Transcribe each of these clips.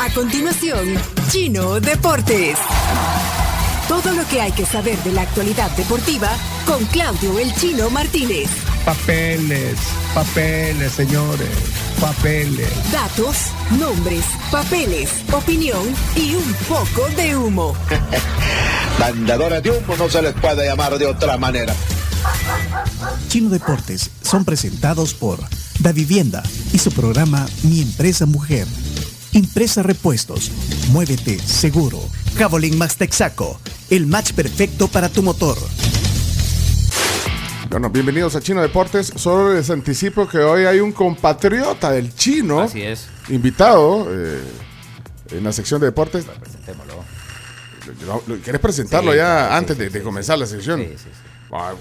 A continuación, Chino Deportes. Todo lo que hay que saber de la actualidad deportiva con Claudio El Chino Martínez. Papeles, papeles, señores, papeles. Datos, nombres, papeles, opinión y un poco de humo. Mandadores de humo no se les puede llamar de otra manera. Chino Deportes son presentados por Da Vivienda y su programa Mi Empresa Mujer. Impresa Repuestos. Muévete seguro. Javelin Max Texaco. El match perfecto para tu motor. Bueno, bienvenidos a Chino Deportes. Solo les anticipo que hoy hay un compatriota del chino. Así es. Invitado eh, en la sección de deportes. Presentémoslo. Lo- lo- ¿Quieres presentarlo Sí, ya sí, antes sí, de, sí, de sí, comenzar sí. la sección? Sí, sí, sí. Ah,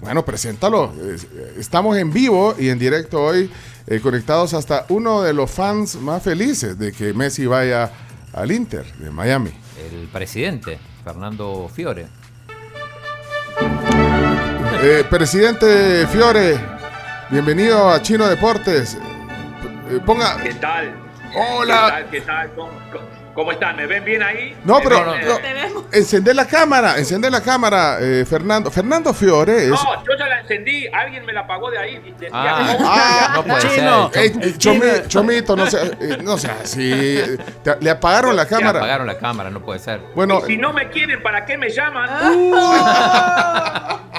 Bueno, preséntalo. Es- Estamos en vivo y en directo hoy, eh, conectados hasta uno de los fans más felices de que Messi vaya al Inter de Miami. El presidente, Fernando Fiore. Eh, presidente Fiore, bienvenido a Chino Deportes. Eh, ponga. ¿Qué tal? Hola. ¿Qué tal? ¿Qué tal? ¿Cómo, cómo- cómo están? ¿Me ven bien ahí? No, ¿Me pero no, encender la cámara, encender la cámara, eh, Fernando. Fernando Fiore es. No, yo ya la encendí. Alguien me la apagó de ahí. Decía, Ah, Ah, no puede Chino. ser. Eh, Chomi- Chomito, no sea, eh, no sea así. te- le apagaron la Le cámara. apagaron la cámara, no puede ser. Bueno, Si no me quieren, ¿para qué me llaman?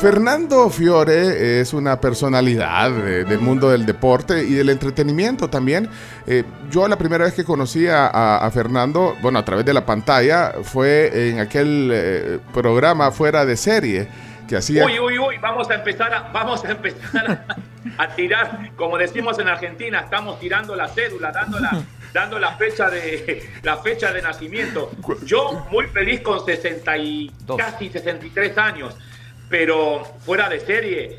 Fernando Fiore es una personalidad de- del mundo del deporte y del entretenimiento también. Eh, yo la primera vez que conocí a, a- a Fernando, bueno, a través de la pantalla, fue en aquel eh, programa fuera de serie que hacía... Uy, uy, uy, vamos a empezar a, vamos a empezar a, a tirar, como decimos en Argentina, estamos tirando la cédula, dando la, dando la fecha de la fecha de nacimiento. Yo muy feliz con 60 y Dos. casi 63 años, pero fuera de serie,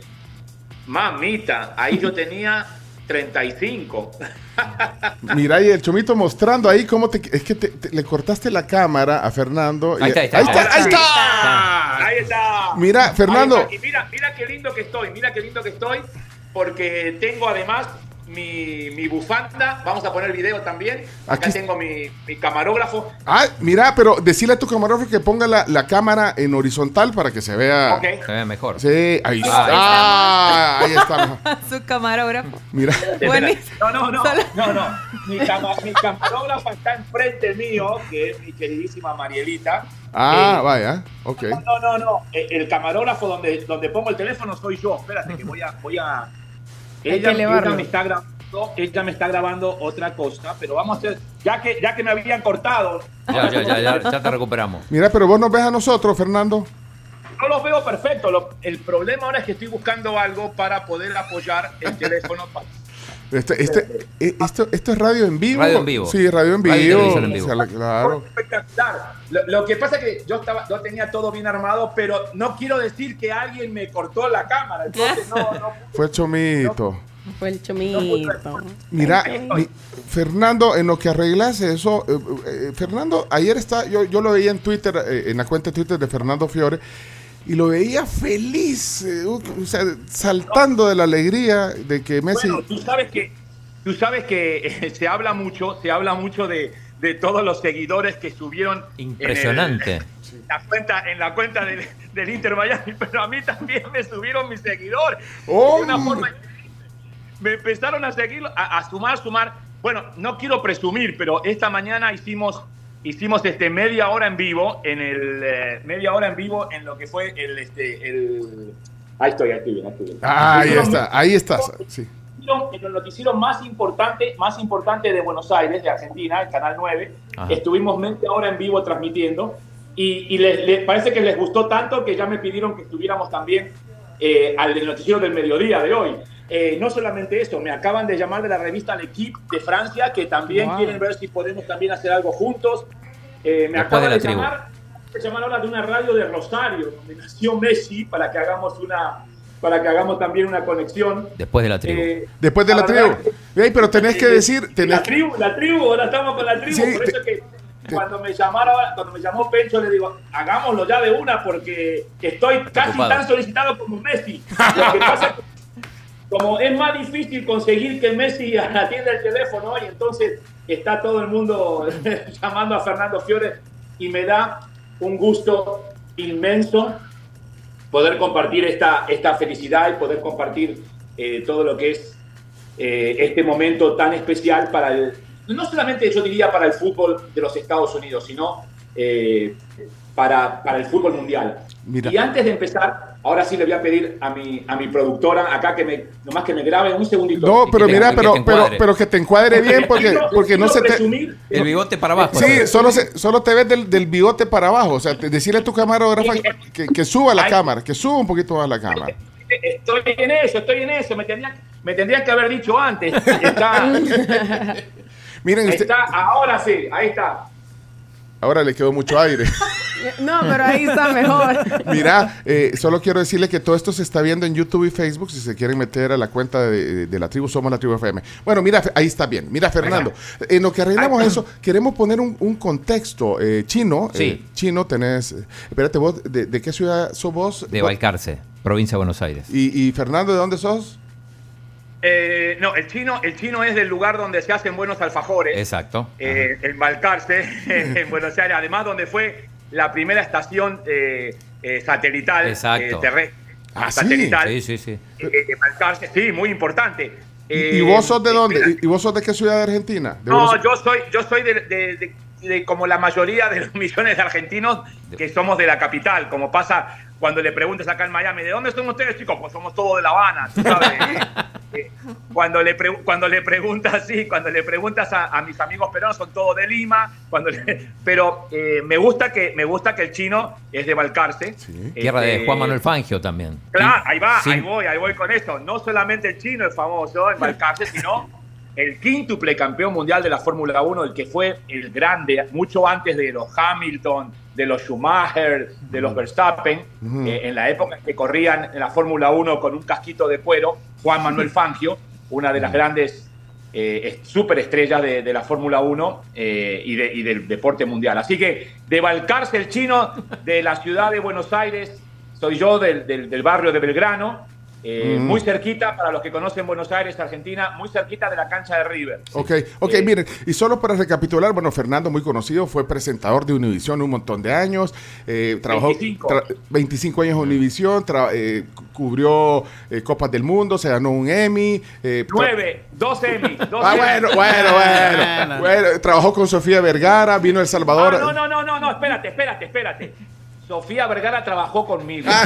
mamita, ahí yo tenía 35. Mira, y el Chomito mostrando ahí cómo te... Es que te- te- le cortaste la cámara a Fernando. y- Ahí está, ahí está, ahí está, ahí ahí está. Ahí está. Mira, Fernando. Ahí está. Y mira, mira qué lindo que estoy, mira qué lindo que estoy, porque tengo además mi, mi bufanda. Vamos a poner video también. Acá Aquí- tengo mi, mi camarógrafo. Ah, mira, pero decirle a tu camarógrafo que ponga la, la cámara en horizontal para que se vea... Se ve mejor. Sí, ahí está. Ah, Ah, ahí está. Su camarógrafo. Mira. Buenísimo. No, no, no, Solo- no, no. Mi, cama- mi camarógrafo está enfrente mío, que es mi queridísima Marielita. Ah, Eh, vaya. Ok. No, no, no. Eh, El camarógrafo donde, donde pongo el teléfono soy yo. Espérate que voy a. Voy a... Ella, ella me está grabando, ella me está grabando otra cosa, pero vamos a hacer, ya que, ya que me habían cortado, Ya, ya, ya, ya, ya te recuperamos. Mira, pero vos nos ves a nosotros, Fernando. no los veo perfecto. Lo- el problema ahora es que estoy buscando algo para poder apoyar el teléfono. Este, este, eh, esto, esto es radio en vivo. Radio en vivo. Sí, radio en vivo. Radio y televisión en vivo. O sea, la- claro. Espectacular. Lo, lo que pasa es que yo estaba, yo tenía todo bien armado, pero no quiero decir que alguien me cortó la cámara. Entonces no, no. Fue Chomito. Fue el chomito. Mira, mi- Fernando, en lo que arreglas eso, eh, eh, Fernando, ayer está, yo, yo lo veía en Twitter, eh, en la cuenta de Twitter de Fernando Fiore, y lo veía feliz, eh, o sea, saltando de la alegría de que Messi. Bueno, tú sabes que, tú sabes que eh, se habla mucho, se habla mucho de, de todos los seguidores que subieron. en el- Impresionante. la cuenta, en la cuenta del, del Inter Miami, pero a mí también me subieron mis seguidores. ¡Oh! De una forma me empezaron a seguir, a, a sumar, sumar. Bueno, no quiero presumir, pero esta mañana hicimos hicimos este media hora en vivo en el eh, media hora en vivo en lo que fue el este el ahí estoy, ahí estoy bien, ahí estoy. Ah, ahí está, ahí estás. Sí. en el noticiero más importante, más importante de Buenos Aires, de Argentina, el Canal 9. Ajá. Estuvimos media hora en vivo transmitiendo y, y les, les parece que les gustó tanto que ya me pidieron que estuviéramos también eh, al del noticiero del mediodía de hoy. Eh, no solamente eso, me acaban de llamar de la revista L'Equipe de Francia, que también Wow. quieren ver si podemos también hacer algo juntos. Eh, me acaban de la de, tribu. llamar, de llamar ahora de una radio de Rosario, donde nació Messi, para que hagamos una para que hagamos también una conexión. Después de la tribu. Eh, Después de la tribu. verdad Ey, pero tenés que decir, tenés la tribu, la tribu, ahora estamos con la tribu, Sí, por te- eso que cuando me llamaron, cuando me llamó Pencho le digo, hagámoslo ya de una porque estoy casi ocupado. tan solicitado como Messi. Lo que pasa es que como es más difícil conseguir que Messi atienda el teléfono y entonces está todo el mundo llamando a Fernando Fiore y me da un gusto inmenso poder compartir esta, esta felicidad y poder compartir eh, todo lo que es eh, este momento tan especial para el, no solamente yo diría para el fútbol de los Estados Unidos, sino eh, para, para el fútbol mundial. Mira. Y antes de empezar, ahora sí le voy a pedir a mi, a mi productora acá que me, nomás que me grabe un segundito. No, pero que te- mira, que pero, te pero, pero que te encuadre bien porque, Quiero- porque no se te... presumir- El bigote para abajo. Sí, solo, se, solo te ves del, del bigote para abajo. O sea, te- decirle a tu camarógrafa que, que suba la Ay. cámara, que suba un poquito más la cámara. Estoy en eso, estoy en eso. Me tendrían, me tendrían que haber dicho antes. Está, Miren, ahí usted, está, ahora sí, ahí está. Ahora le quedó mucho aire. No, pero ahí está mejor. Mira, eh, solo quiero decirle que todo esto se está viendo en YouTube y Facebook si se quieren meter a la cuenta de, de la tribu Somos la Tribu FM. Bueno, mira, ahí está bien. Mira, Fernando, en lo que arreglamos eso, queremos poner un, un contexto eh, chino. Sí. eh, chino, tenés... eh, espérate, vos, de, de qué ciudad sos vos? De Balcarce, provincia de Buenos Aires. Y, y Fernando, ¿de dónde sos? Eh, no, el chino, el chino es del lugar donde se hacen buenos alfajores. Exacto. eh, en Balcarce, en Buenos Aires, además donde fue la primera estación eh, eh, satelital Exacto. eh, terrestre. Ah, sí. satelital. Sí, sí, sí. Eh, Balcarce, sí, muy importante. ¿Y, Eh, y vos sos de dónde? ¿Y, y vos sos de qué ciudad de Argentina? ¿De No, Buenos- yo soy, yo soy de, de- de- de como la mayoría de los millones de argentinos que somos de la capital, como pasa cuando le preguntas acá en Miami, ¿de dónde son ustedes, chicos? Pues somos todos de La Habana, tú sabes. Eh, eh, cuando, le pre- cuando le preguntas, sí, cuando le preguntas a, a mis amigos peruanos, son todos de Lima, cuando le- pero eh, me, gusta que, me gusta que el chino es de Balcarce. Sí. Tierra de Este, Juan Manuel Fangio también. Claro, ahí va, Sí. ahí voy, ahí voy con eso. No solamente el chino es famoso en Balcarce, sino el quíntuple campeón mundial de la Fórmula 1, el que fue el grande, mucho antes de los Hamilton, de los Schumacher, de los Verstappen, eh, en la época en que corrían en la Fórmula 1 con un casquito de cuero, Juan Manuel Fangio, una de las grandes eh, superestrellas de, de la Fórmula 1 eh, y, de- y del deporte mundial. Así que de Balcarce el chino, de la ciudad de Buenos Aires, soy yo del, del- del barrio de Belgrano, eh, Mm. muy cerquita, para los que conocen Buenos Aires, Argentina, muy cerquita de la cancha de River. Ok, ok, Eh, miren, y solo para recapitular, bueno, Fernando, muy conocido, fue presentador de Univisión un montón de años, eh, trabajó 25. tra- 25 años en Univisión, eh, cu- cubrió eh, Copas del Mundo, se ganó un Emmy. eh, tra- Nueve, dos Emmy, dos Ah, bueno, bueno, bueno, Trabajó con Sofía Vergara, vino a El Salvador. Ah, no, no, no, no, no, espérate, espérate, espérate. Sofía Vergara trabajó conmigo.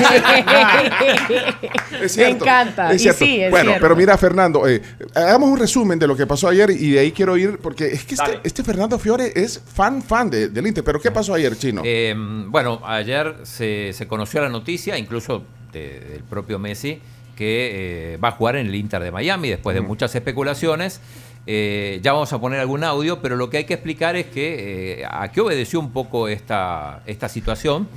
Es cierto, Me encanta, es y sí, es bueno, cierto. pero mira, Fernando, eh, hagamos un resumen de lo que pasó ayer y de ahí quiero ir, porque es que este, este Fernando Fiore es fan, fan de- del Inter. Pero ¿qué pasó ayer, Chino? Eh, bueno, ayer se, se conoció la noticia, incluso de- del propio Messi, que eh, va a jugar en el Inter de Miami después de muchas especulaciones. Eh, ya vamos a poner algún audio, pero lo que hay que explicar es que eh, a qué obedeció un poco esta, esta situación.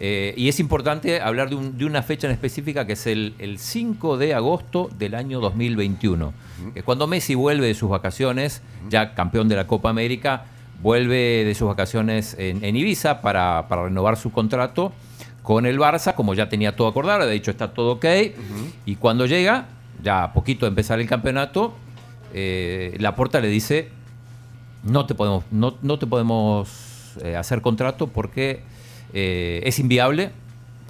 Eh, y es importante hablar de, un- de una fecha en específica que es el, el 5 de agosto del año 2021. que es cuando Messi vuelve de sus vacaciones, ya campeón de la Copa América, vuelve de sus vacaciones en, en Ibiza para, para renovar su contrato con el Barça, como ya tenía todo acordado, de hecho está todo ok. Y cuando llega, ya a poquito de empezar el campeonato, eh, Laporta le dice, no te podemos, no, no te podemos eh, hacer contrato porque eh, es inviable.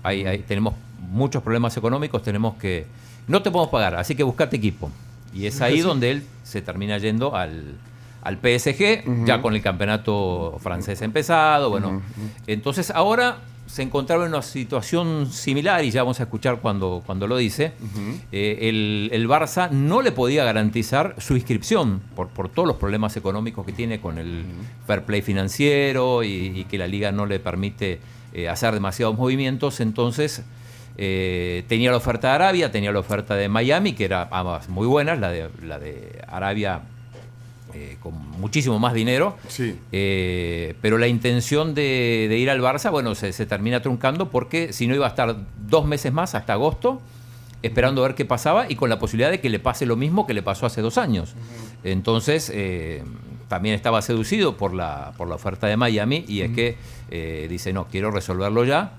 Ahí, ahí tenemos muchos problemas económicos, tenemos que. No te podemos pagar, así que buscate equipo. Y es ahí donde él se termina yendo al, al PSG, ya con el campeonato francés empezado. Bueno, entonces ahora se encontraba en una situación similar, y ya vamos a escuchar cuando, cuando lo dice. Eh, el, el Barça no le podía garantizar su inscripción por, por todos los problemas económicos que tiene con el fair play financiero y, y que la liga no le permite eh, hacer demasiados movimientos. Entonces eh, tenía la oferta de Arabia, tenía la oferta de Miami, que era ambas muy buenas, la de, la de Arabia eh, con muchísimo más dinero. Sí. Eh, pero la intención de, de ir al Barça, bueno, se, se termina truncando porque si no iba a estar dos meses más hasta agosto, esperando a ver qué pasaba y con la posibilidad de que le pase lo mismo que le pasó hace dos años. Entonces, eh, también estaba seducido por la, por la oferta de Miami y es que dice, no, quiero resolverlo ya.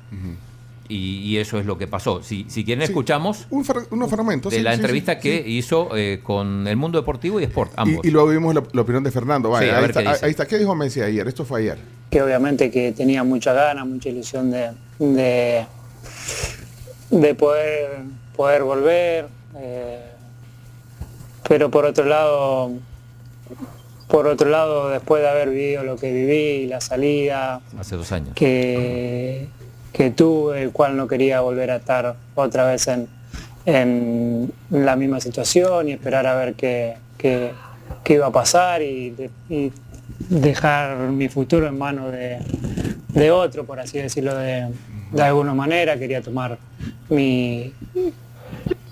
Y, y eso es lo que pasó. Si, si quieren, Sí. escuchamos Un fra- unos fragmentos. de sí, la sí, entrevista sí, que sí. hizo eh, con el mundo deportivo y Sport, ambos. Y, y luego vimos la, la opinión de Fernando. Vaya, Sí, a ahí, ver está, qué dice. ahí está. ¿Qué dijo Messi ayer? Esto fue ayer. que obviamente que tenía mucha ganas, mucha ilusión de, de, de poder, poder volver, eh, pero por otro lado, por otro lado, después de haber vivido lo que viví, la salida Hace dos años. que, que tuve, el cual no quería volver a estar otra vez en, en la misma situación y esperar a ver qué, qué- qué iba a pasar y, de- y dejar mi futuro en manos de, de otro, por así decirlo de, de alguna manera. Quería tomar mi,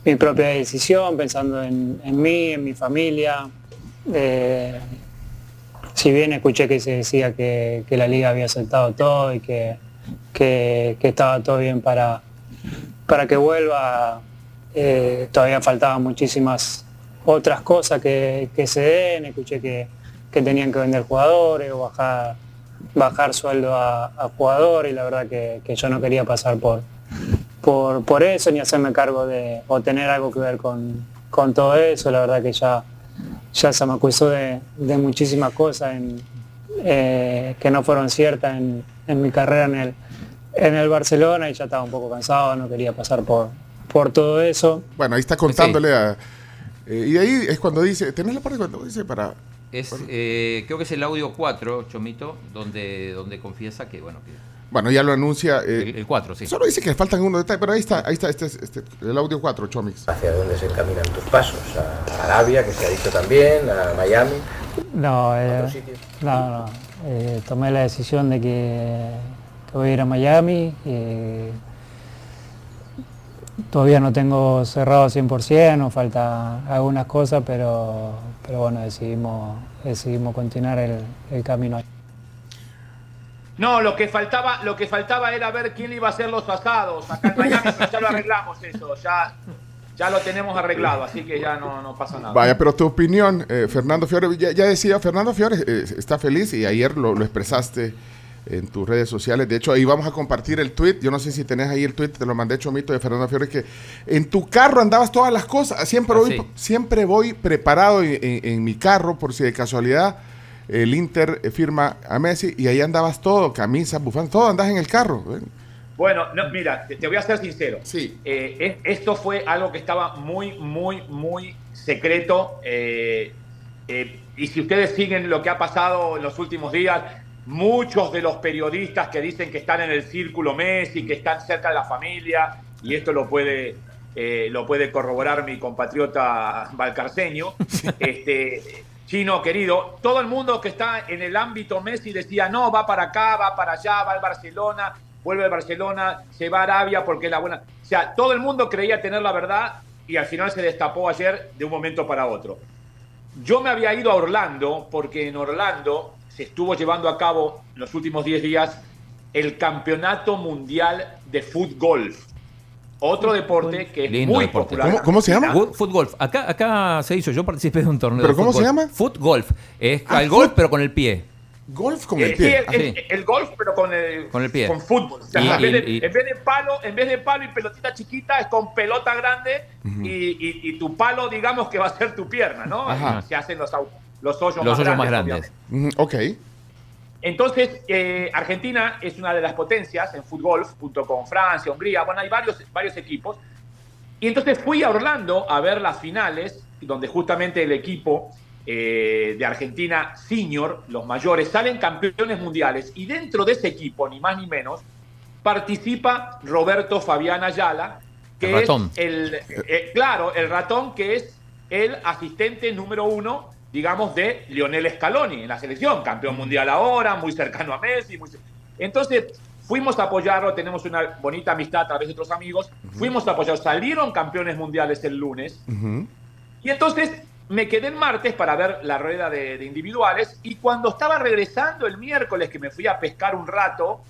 mi propia decisión pensando en, en mí, en mi familia. Eh, si bien escuché que se decía que, que la liga había aceptado todo y que, que- estaba todo bien para, para que vuelva, eh, todavía faltaban muchísimas otras cosas que, que se den. Escuché que, que tenían que vender jugadores o bajar, bajar sueldo a, a jugadores y la verdad que, que yo no quería pasar por, por, por eso ni hacerme cargo de o tener algo que ver con, con todo eso. La verdad que ya, ya se me acusó de, de muchísimas cosas en- eh, que no fueron ciertas en, en mi carrera en el, en el Barcelona y ya estaba un poco cansado, no quería pasar por, por todo eso. Bueno, ahí está contándole a. eh, y ahí es cuando dice. ¿Tenés la parte cuando dice para.? Es, eh, creo que es el audio 4, Chomito, donde, donde confiesa que, bueno, que Bueno, ya lo anuncia. eh, el, el 4, sí. Solo dice que faltan unos detalles, pero ahí está, ahí está, este, es- este, el audio 4, Chomix. ¿Hacia dónde se encaminan tus pasos? ¿A Arabia, que se ha dicho también? ¿A Miami? No, eh, ¿A otro sitio? no, no. Eh, tomé la decisión de que voy a ir a Miami. eh, todavía no tengo cerrado 100%, nos falta algunas cosas, pero, pero bueno, decidimos, decidimos continuar el, el camino. No, lo que faltaba, lo que faltaba era ver quién iba a hacer los asados acá en Miami, pero ya lo arreglamos eso, ya, ya lo tenemos arreglado, así que ya no, no pasa nada. Vaya, pero tu opinión, eh, Fernando Fiore, ya, ya decía, Fernando Fiore eh, está feliz y ayer lo, lo expresaste en tus redes sociales. De hecho, ahí vamos a compartir el tweet. Yo no sé si tenés ahí el tweet, te lo mandé Chomito de Fernando Fiore, que en tu carro andabas todas las cosas. Siempre, Ah, voy, sí. siempre voy preparado en, en- en mi carro por si de casualidad el Inter eh, firma a Messi y ahí andabas todo, camisas, bufandas, todo andás en el carro. Bueno, no, mira, te, te voy a ser sincero. Sí. Eh, es- esto fue algo que estaba muy, muy, muy secreto. eh, eh, y si ustedes siguen lo que ha pasado en los últimos días, muchos de los periodistas que dicen que están en el círculo Messi, que están cerca de la familia, y esto lo puede, eh, lo puede corroborar mi compatriota valcarceño, este, chino querido, todo el mundo que está en el ámbito Messi decía, no, va para acá, va para allá, va al Barcelona, vuelve al Barcelona, se va a Arabia porque es la buena. O sea, todo el mundo creía tener la verdad y al final se destapó ayer de un momento para otro. Yo me había ido a Orlando porque en Orlando se estuvo llevando a cabo en los últimos 10 días el Campeonato Mundial de Fútbol. Otro deporte que es Lindo muy deporte. popular. ¿Cómo- cómo se llama? Wood- Foot golf. Acá, acá se hizo, yo participé de un torneo ¿Pero de cómo se llama? Foot golf. Es Ah, al golf, pero con el pie. Golf con el sí, pie. el, Ah, el- el golf, pero con el, Con el pie. Con fútbol. O sea, Y- en, vez de, y- en vez de palo, en vez de palo y pelotita chiquita, es con pelota grande y, y- y tu palo, digamos que va a ser tu pierna, ¿no? Se hacen los, au- los hoyos Los más hoyos más grandes. grandes. obviamente. Ujú, ok. Entonces, eh, Argentina es una de las potencias en fútbol, junto con Francia, Hungría, bueno, hay varios, varios equipos. Y entonces fui a Orlando a ver las finales, donde justamente el equipo eh, de Argentina senior, los mayores, salen campeones mundiales. Y dentro de ese equipo, ni más ni menos, participa Roberto Fabián Ayala, que El ratón. es el, eh, claro, el ratón que es el asistente número uno, digamos, de Lionel Scaloni en la selección, campeón mundial ahora, muy cercano a Messi. muy Entonces, fuimos a apoyarlo, tenemos una bonita amistad a través de otros amigos, fuimos a apoyarlo, salieron campeones mundiales el lunes, Ujú. y entonces me quedé el martes para ver la rueda de, de individuales, y cuando estaba regresando el miércoles, que me fui a pescar un rato,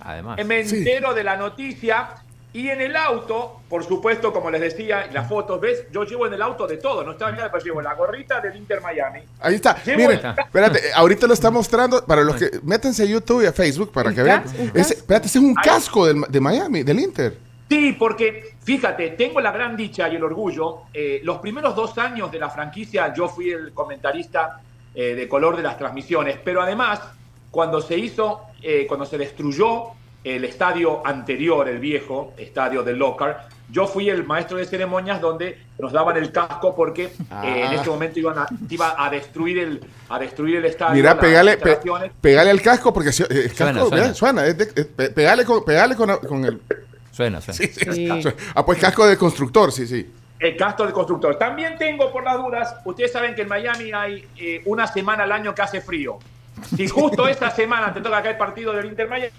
Además. me Sí. entero de la noticia Y en el auto, por supuesto, como les decía, las fotos, ¿ves? Yo llevo en el auto de todo, no estaba nada, pero llevo la gorrita del Inter Miami. Ahí está. Llevo Miren, el- espérate, eh, ahorita lo está mostrando para los que métanse a YouTube y a Facebook para ¿Un que vean. Ese, espérate, ese es un casco del- de Miami, del Inter. Sí, porque fíjate, tengo la gran dicha y el orgullo. eh, los primeros dos años de la franquicia yo fui el comentarista eh, de color de las transmisiones, pero además cuando se hizo, eh, cuando se destruyó el estadio anterior, el viejo estadio del Locar, yo fui el maestro de ceremonias donde nos daban el casco porque eh, en Ah. ese momento iban a, iba a destruir el a destruir el estadio. Mira, pegale, pe- pegale al casco porque si- eh, casco, Suena, suena. mira, suena, es de- es- pe- pegale con, pegale con, con el. Suena, suena. Sí, sí. Ah, pues casco de constructor, sí, sí. El casco de constructor. También tengo, por las dudas, ustedes saben que en Miami hay eh, una semana al año que hace frío. Si justo esta semana te toca acá el partido del Inter Miami,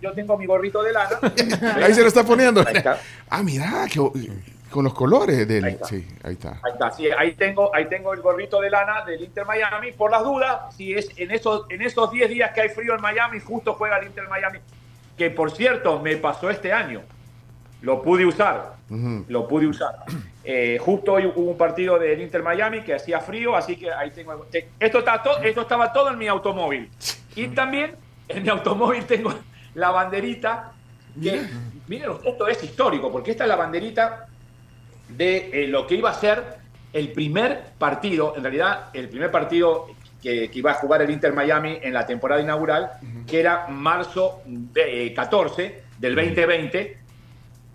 yo tengo mi gorrito de lana. Ahí se lo está poniendo. Ahí está. Ah, mira, que- con los colores Ahí del. está. Sí, ahí está. Ahí está, sí, ahí tengo, ahí tengo el gorrito de lana del Inter Miami. Por las dudas, si es en esos, en esos 10 días que hay frío en Miami, justo juega el Inter Miami. Que por cierto, me pasó este año. Lo pude usar. Lo pude usar. Eh, justo hoy hubo un partido del Inter Miami que hacía frío, así que ahí tengo. te- Esto, está to- esto estaba todo en mi automóvil. Y también en mi automóvil tengo la banderita. Que, miren, esto es histórico, porque esta es la banderita de eh, lo que iba a ser el primer partido, en realidad el primer partido que, que iba a jugar el Inter Miami en la temporada inaugural, que era marzo de- eh, 14 del 2020,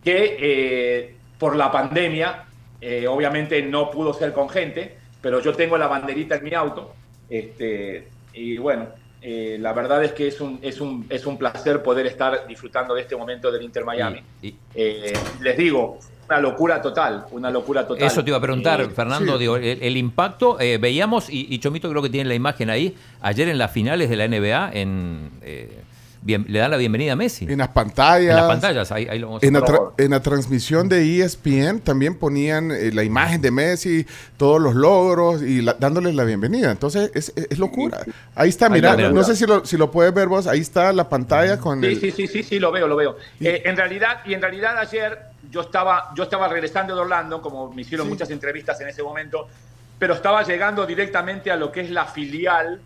que eh, por la pandemia eh, obviamente no pudo ser con gente, pero yo tengo la banderita en mi auto, este, y bueno, eh, la verdad es que es un, es, un, es un placer poder estar disfrutando de este momento del Inter Miami. Y- y- Eh, les digo, una locura total, una locura total. Eso te iba a preguntar, Eh, Fernando, sí. digo, el, el impacto, eh, veíamos, y, y Chomito creo que tiene la imagen ahí, ayer en las finales de la NBA, en, eh, bien- le dan la bienvenida a Messi. En las pantallas. En las pantallas, ahí, ahí lo vamos a En la, ver. tra- en la transmisión de ESPN también ponían eh, la imagen de Messi, todos los logros y la- dándoles la bienvenida. Entonces es, es- es locura. Ahí está, Ahí mira, no sé si lo, si lo puedes ver vos, ahí está la pantalla con Sí, el... sí, sí, sí, sí, lo veo, lo veo. Eh, en realidad, y en realidad ayer yo estaba, yo estaba regresando de Orlando, como me hicieron muchas entrevistas en ese momento, pero estaba llegando directamente a lo que es la filial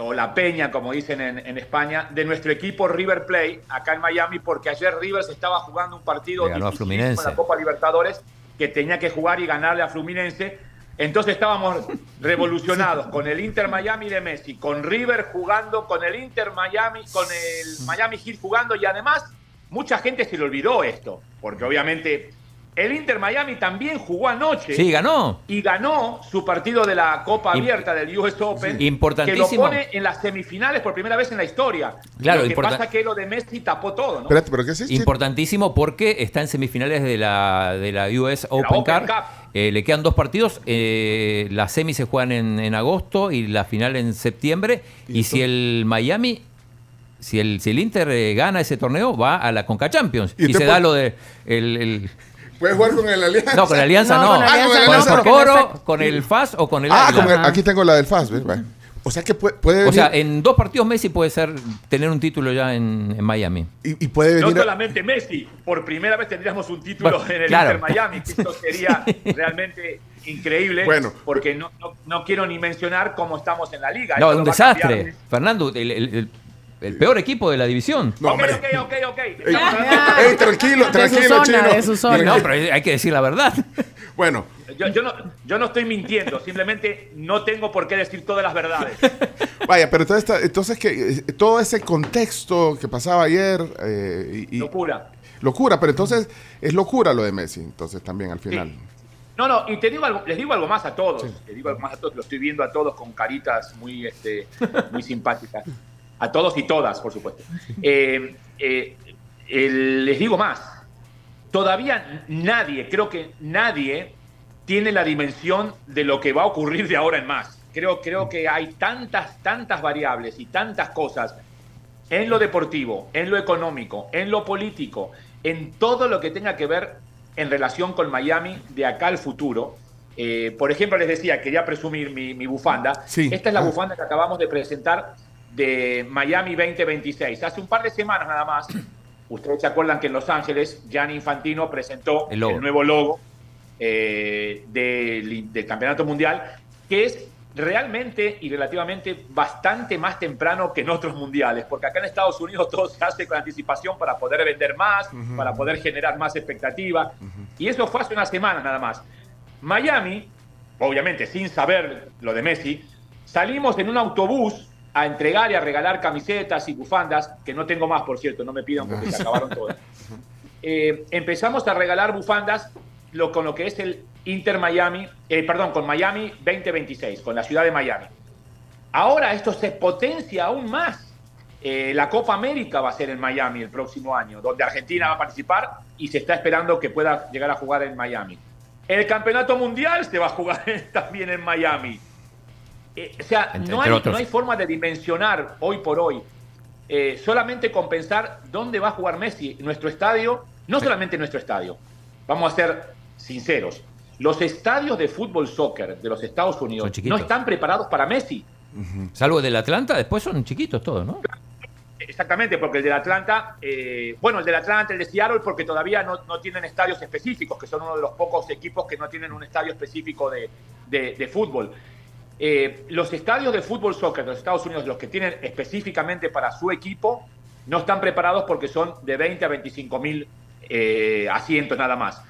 o la peña, como dicen en, en España, de nuestro equipo River Plate acá en Miami, porque ayer River se estaba jugando un partido Fluminense. en la Copa Libertadores que tenía que jugar y ganarle a Fluminense. Entonces estábamos revolucionados con el Inter Miami de Messi, con River jugando, con el Inter Miami, con el Miami Heat jugando y además mucha gente se le olvidó esto, porque obviamente el Inter Miami también jugó anoche Sí, ganó. y ganó su partido de la Copa Abierta del US Open, que Importantísimo. lo pone en las semifinales por primera vez en la historia. Claro, lo que pasa es que lo de Messi tapó todo, ¿no? Espérate, pero ¿qué es? Importantísimo porque está en semifinales de la, de la US Open, Open Cup. Cup. Eh, le quedan dos partidos. eh, las semis se juegan en, en agosto y la final en septiembre. Y si el Miami, si el, si el Inter eh, gana ese torneo, va a la Conca Champions. Y se puede- da lo de. El, el- Puedes jugar con el Alianza. no, con la Alianza No, no. con la Alianza Ah, con el Alianza no. Socorro, no con el FAS o con el Ah, con el- aquí tengo la del FAS, ¿ves? O sea que puede, puede O sea, en dos partidos Messi puede ser tener un título ya en, en Miami. y, y puede No venir... solamente Messi, por primera vez tendríamos un título Bueno, en el claro. Inter Miami, que esto sería realmente increíble, Bueno. porque no, no, no quiero ni mencionar cómo estamos en la liga. No, Esto un desastre. Fernando, el, el- el- el peor equipo de la división. No, ok, hombre. ok, ok, ok. Ey, ey, tranquilo, De tranquilo, su zona, chino. de su zona. No, pero hay que decir la verdad. Bueno, Yo, yo no, yo no estoy mintiendo, simplemente no tengo por qué decir todas las verdades. vaya, pero entonces, está- entonces que eh, todo ese contexto que pasaba ayer eh, y, Locura. locura, pero entonces es locura lo de Messi, entonces también al final. Sí. No, no, y te digo algo, les digo algo más a todos. Les digo algo más a todos, lo estoy viendo a todos con caritas muy, este, muy simpáticas. A todos y todas, por supuesto. Eh, eh, les digo más. Todavía nadie, creo que nadie tiene la dimensión de lo que va a ocurrir de ahora en más. Creo, creo que hay tantas, tantas variables y tantas cosas en lo deportivo, en lo económico, en lo político, en todo lo que tenga que ver en relación con Miami de acá al futuro. Eh, por ejemplo, les decía, quería presumir mi, mi bufanda. Sí. Esta es la Ah. bufanda que acabamos de presentar de Miami 2026. Hace un par de semanas nada más Ustedes se acuerdan que en Los Ángeles, Gianni Infantino presentó El nuevo logo eh, del, del Campeonato Mundial, que es realmente y relativamente bastante más temprano que en otros mundiales, porque acá en Estados Unidos todo se hace con anticipación para poder vender más, para poder generar más expectativa, y eso fue hace una semana nada más. Miami, obviamente sin saber lo de Messi, salimos en un autobús a entregar y a regalar camisetas y bufandas, que no tengo más, por cierto, no me pidan porque se acabaron todas. Eh, empezamos a regalar bufandas lo, con lo que es el Inter Miami, eh, perdón, con Miami 2026, con la ciudad de Miami. Ahora esto se potencia aún más. Eh, la Copa América va a ser en Miami el próximo año, donde Argentina va a participar y se está esperando que pueda llegar a jugar en Miami. El Campeonato Mundial se va a jugar también en Miami. Eh, o sea, Entre- no, hay, no hay forma de dimensionar hoy por hoy. Eh, solamente con pensar dónde va a jugar Messi, nuestro estadio, no solamente nuestro estadio. Vamos a ser sinceros. Los estadios de fútbol soccer de los Estados Unidos no están preparados para Messi. Salvo el del Atlanta, después son chiquitos todos, ¿no? Exactamente, porque el del Atlanta, eh, bueno, el del Atlanta, el de Seattle, porque todavía no, no tienen estadios específicos, que son uno de los pocos equipos que no tienen un estadio específico de, de- de fútbol. Eh, los estadios de fútbol soccer de los Estados Unidos, los que tienen específicamente para su equipo, no están preparados porque son de 20 a 25 mil eh, asientos nada más.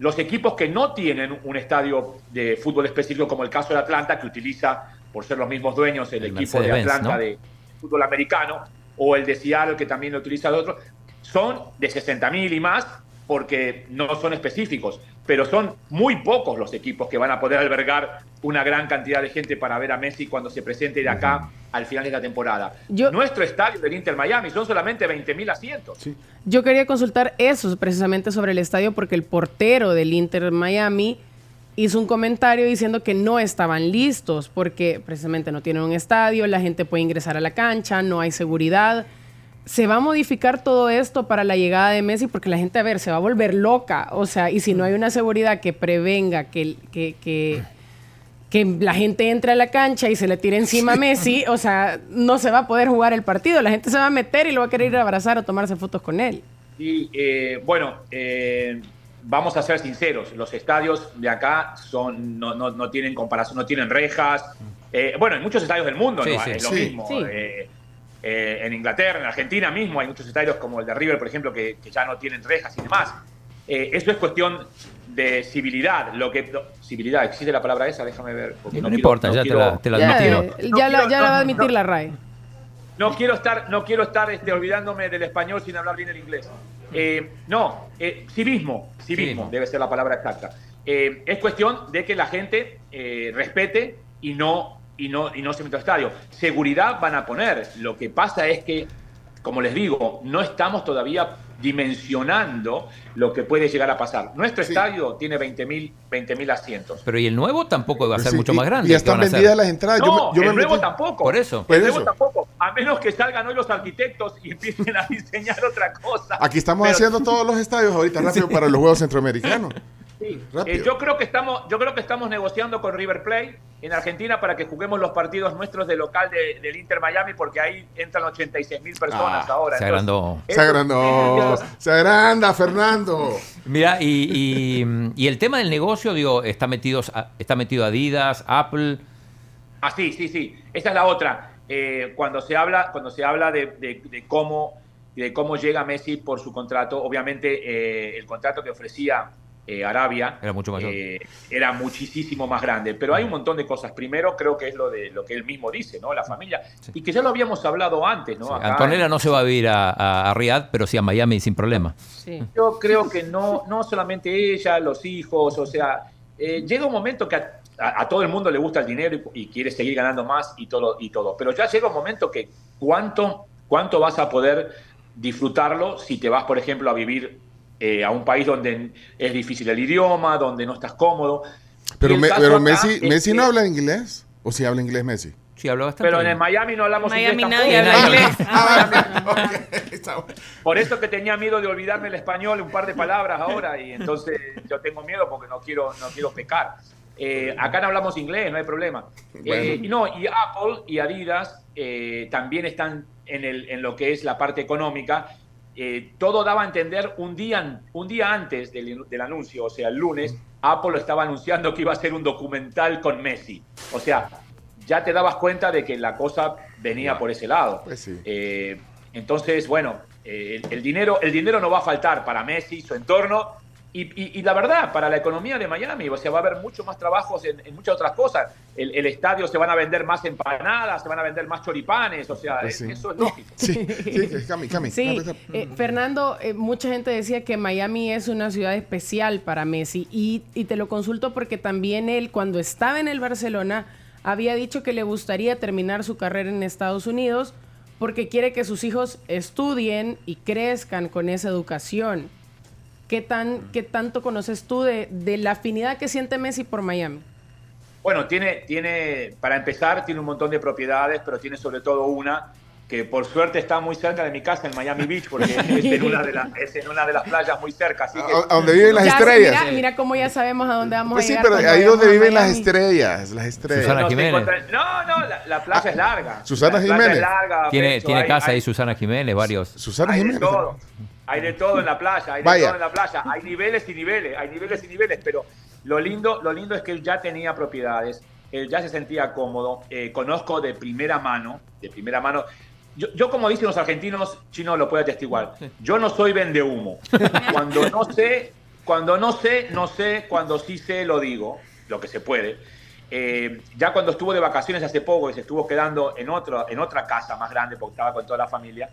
Los equipos que no tienen un estadio de fútbol específico, como el caso de Atlanta, que utiliza, por ser los mismos dueños, el, El equipo de Atlanta ¿no? de fútbol americano, o el de Seattle, que también lo utiliza el otro, son de 60 mil y más, porque no son específicos, pero son muy pocos los equipos que van a poder albergar una gran cantidad de gente para ver a Messi cuando se presente de acá al final de la temporada. Yo- Nuestro estadio del Inter Miami son solamente 20 mil asientos. Yo quería consultar eso precisamente sobre el estadio porque el portero del Inter Miami hizo un comentario diciendo que no estaban listos porque precisamente no tienen un estadio, la gente puede ingresar a la cancha, no hay seguridad. Se va a modificar todo esto para la llegada de Messi porque la gente, a ver, se va a volver loca. O sea, y si no hay una seguridad que prevenga que, que, que, que la gente entre a la cancha y se le tire encima a Messi, o sea, no se va a poder jugar el partido. La gente se va a meter y lo va a querer ir a abrazar o tomarse fotos con él. Y eh, bueno, eh, vamos a ser sinceros, los estadios de acá son no, no, no tienen comparación, no tienen rejas. Eh, bueno, en muchos estadios del mundo Sí, ¿no? sí. es lo Sí. mismo. Eh, en Inglaterra, en Argentina mismo, hay muchos estadios como el de River, por ejemplo, que, que ya no tienen rejas y demás. Eh, eso es cuestión de civilidad. Lo que, no, civilidad, ¿existe la palabra esa? Déjame ver. No, quiero- importa, ya te quiero- la, te la Ya, admitieron. eh, No ya la, quiero- ya la va a admitir no. la RAE. No quiero estar, no quiero estar este, olvidándome del español sin hablar bien el inglés. Eh, no, eh, civismo, civismo debe ser la palabra exacta. Eh, es cuestión de que la gente eh, respete y no, y, no, y no al estadio. Seguridad van a poner. Lo que pasa es que, como les digo, no estamos todavía dimensionando lo que puede llegar a pasar. Nuestro Sí. estadio tiene 20.000 20.000 asientos. Pero y el nuevo tampoco va a ser sí, mucho y- más grande. Y ya ¿Qué están vendidas las entradas. No, yo me, yo el me nuevo metí- tampoco. Por eso. El nuevo tampoco. A menos que salgan hoy los arquitectos y empiecen a diseñar otra cosa. Aquí estamos Pero haciendo todos los estadios ahorita rápido para los Juegos Centroamericanos. Sí, eh, yo creo que estamos, yo creo que estamos negociando con River Plate en Argentina para que juguemos los partidos nuestros de local de- del Inter Miami, porque ahí entran 86 mil personas Ah, ahora. se Entonces, agrandó. Se agrandó. Se agranda, Fernando. Mira, y, y- y el tema del negocio, digo, está metido, está metido Adidas, Apple. Ah, sí, sí, sí. Esa es la otra. Eh, cuando se habla, cuando se habla de, de- de cómo, de cómo llega Messi por su contrato, obviamente eh, el contrato que ofrecía eh, Arabia Era mucho mayor. eh, era muchísimo más grande. Pero hay un montón de cosas. Primero, creo que es lo de lo que él mismo dice, ¿no? La familia. Y que ya lo habíamos hablado antes, ¿no? Sí, Acá Antonella en- no se va a vivir a, a, a Riyadh, pero sí a Miami sin problema. Sí. Yo creo que no, no solamente ella, los hijos, o sea, eh, llega un momento que a, a- a todo el mundo le gusta el dinero y, y quiere seguir ganando más y todo, y todo. Pero ya llega un momento que cuánto, cuánto vas a poder disfrutarlo si te vas, por ejemplo, a vivir eh, a un país donde es difícil el idioma, donde no estás cómodo. Pero, me- Messi, es Messi que- no habla inglés. ¿O si habla inglés Messi? Sí, habla bastante. Pero en el Miami no hablamos Miami inglés nadie habla inglés. Ah, ok, está bueno. Por eso que tenía miedo de olvidarme el español, un par de palabras ahora, y entonces yo tengo miedo porque no quiero, no quiero pecar. Eh, acá no hablamos inglés, no hay problema. Eh, no, y Apple y Adidas eh, también están en, el, en lo que es la parte económica, eh, todo daba a entender un día, un día antes del, del, anuncio, o sea, el lunes, Apple estaba anunciando que iba a ser un documental con Messi. O sea, ya te dabas cuenta de que la cosa venía por ese lado. Pues sí. Eh, entonces, bueno, eh, el, el dinero, el dinero no va a faltar para Messi, su entorno, y, y, y, la verdad, para la economía de Miami, o sea, va a haber mucho más trabajos en, en muchas otras cosas. El, el, estadio se van a vender más empanadas, se van a vender más choripanes, o sea, Pues sí. eso es lógico. Sí, sí, Cami, Cami. Sí, eh, Fernando, eh, mucha gente decía que Miami es una ciudad especial para Messi y, y te lo consulto porque también él, cuando estaba en el Barcelona, había dicho que le gustaría terminar su carrera en Estados Unidos porque quiere que sus hijos estudien y crezcan con esa educación. ¿Qué, tan, qué tanto conoces tú de, de, la afinidad que siente Messi por Miami? Bueno, tiene, tiene, para empezar, tiene un montón de propiedades, pero tiene sobre todo una que por suerte está muy cerca de mi casa en Miami Beach, porque es en una de, la, es en una de las playas muy cerca. Así que, a, donde viven las ya, estrellas. Mira, mira, cómo ya sabemos a dónde vamos pues a sí, llegar. pero ahí donde viven las estrellas, las estrellas. Susana Jiménez. No, no, la, la playa ah, es larga. Susana la Jiménez. Es larga, tiene pecho, tiene hay, casa hay, ahí Susana Jiménez, varios. Susana hay Jiménez. De todo. Hay de todo en la playa, hay de Vaya. todo en la playa. Hay niveles y niveles, hay niveles y niveles, pero lo lindo, lo lindo es que él ya tenía propiedades, él ya se sentía cómodo. Eh, conozco de primera mano, de primera mano. Yo, yo, como dicen los argentinos, Chino lo puede atestiguar. Yo no soy vende humo. Cuando no sé, cuando no sé, no sé. Cuando sí sé, lo digo, lo que se puede. Eh, ya cuando estuvo de vacaciones hace poco y se estuvo quedando en, otro, en otra casa más grande porque estaba con toda la familia,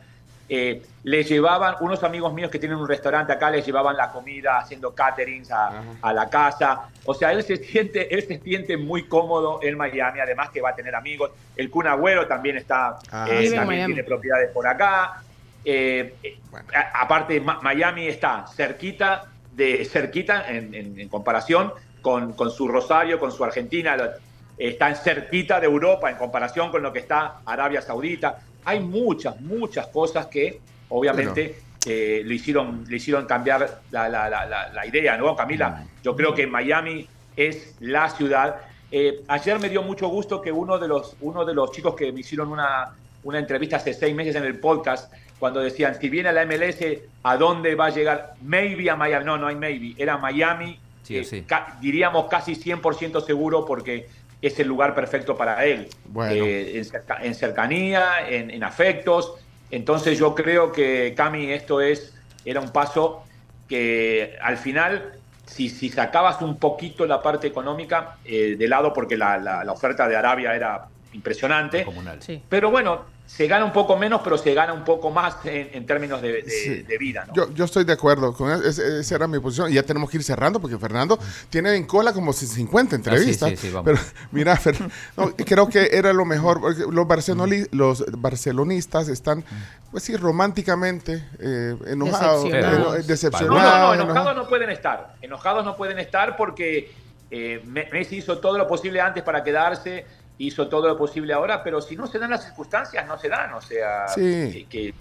eh, le llevaban, unos amigos míos que tienen un restaurante acá, les llevaban la comida haciendo caterings a, a, la casa. O sea, él se, siente, él se siente muy cómodo en Miami, además que va a tener amigos. El Kun Agüero también está, Ah, eh, también tiene propiedades por acá. Eh, Bueno. a- aparte, Ma- Miami está cerquita, de, cerquita en, en- en comparación con, con su Rosario, con su Argentina. lo- Está en cerquita de Europa en comparación con lo que está Arabia Saudita. Hay muchas, muchas cosas que obviamente eh, le, hicieron, le hicieron cambiar la, la- la- la- la idea, ¿no, Camila? Yo creo que Miami es la ciudad. Eh, ayer me dio mucho gusto que uno de los, uno de los chicos que me hicieron una, una entrevista hace seis meses en el podcast, cuando decían, si viene a la MLS, ¿a dónde va a llegar? Maybe a Miami. No, no hay maybe. Era Miami, Sí, eh, sí. ca- diríamos casi 100% seguro porque es el lugar perfecto para él. Bueno. Eh, en, cerca- en cercanía, en, en afectos. Entonces yo creo que, Cami, esto es, era un paso que al final, si, si sacabas un poquito la parte económica eh, de lado, porque la, la- la oferta de Arabia era impresionante, Comunal. Sí. pero bueno, se gana un poco menos, pero se gana un poco más en, en términos de, de- Sí. de vida. ¿no? Yo, yo estoy de acuerdo con es- es- esa era mi posición y ya tenemos que ir cerrando porque Fernando tiene en cola como 50 entrevistas. Ah, sí, sí, vamos. pero mira, Fer- no, creo que era lo mejor. porque Los, barcelonoli- los barcelonistas están, pues sí, románticamente eh, enojados, Decepcionados. eno- decepcionados. No, no, no, enojados. no pueden estar. Enojados no pueden estar porque eh, Me- Messi hizo todo lo posible antes para quedarse, hizo todo lo posible ahora, pero si no se dan las circunstancias, no se dan. O sea, Sí. ¿qué, qué-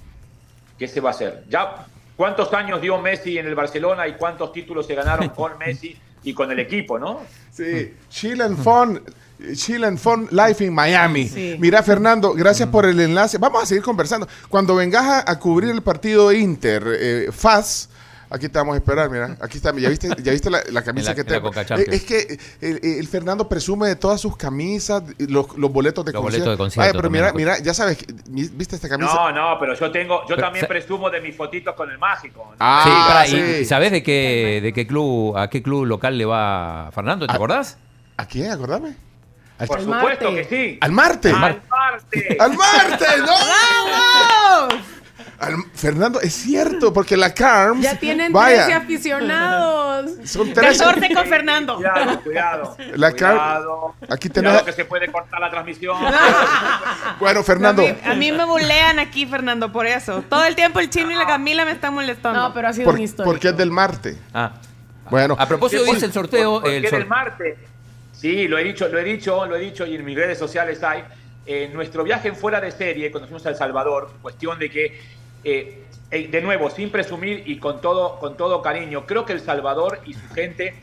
qué se va a hacer? Ya, ¿cuántos años dio Messi en el Barcelona y cuántos títulos se ganaron con Messi y con el equipo, no? Sí, Chill and Fun. Chill and Fun Life in Miami. Sí. Mira, Fernando, gracias por el enlace. Vamos a seguir conversando. Cuando vengas a, a cubrir el partido de Inter, eh, FAS, aquí te vamos a esperar, mira. Aquí está, ya viste, ya viste la, la camisa la- que tengo. Eh, es que el, el Fernando presume de todas sus camisas, los, los boletos de Los concierto. boletos de concierto Ay, pero también, mira, pues. mira, ya sabes, ¿viste esta camisa? No, no, pero yo tengo, yo Pero, también presumo de mis fotitos con el mágico. Ah, sí, pará, y- sí. y ¿sabés de qué, de qué club, a qué club local le va Fernando? ¿Te Ah. acordás? ¿A quién? Acordame. Al, Por supuesto Marte. que sí. al Marte. Al Marte. ¡Al Marte! ¡No! Al- Fernando, es cierto, porque la Carms. Ya tienen vaya, 13 aficionados. Son 13. 14 con Fernando. Cuidado, cuidado. La cuidado. Aquí Cuidado tenés- que se puede cortar la transmisión. Bueno, A Fernando. mí, a mí me bulean aquí, Fernando, por eso. Todo el tiempo el chino y la Camila me están molestando. No, pero ha sido por- una historia. porque es del Marte. Ah. Bueno, A propósito, ¿Por- dice el sorteo. por- por el qué sor- del Marte? Sí, lo he dicho, lo he dicho, lo he dicho y en mis redes sociales hay. En nuestro viaje en fuera de serie, cuando fuimos a El Salvador, cuestión de que, eh, eh, de nuevo, sin presumir y con todo, con todo cariño, creo que El Salvador y su gente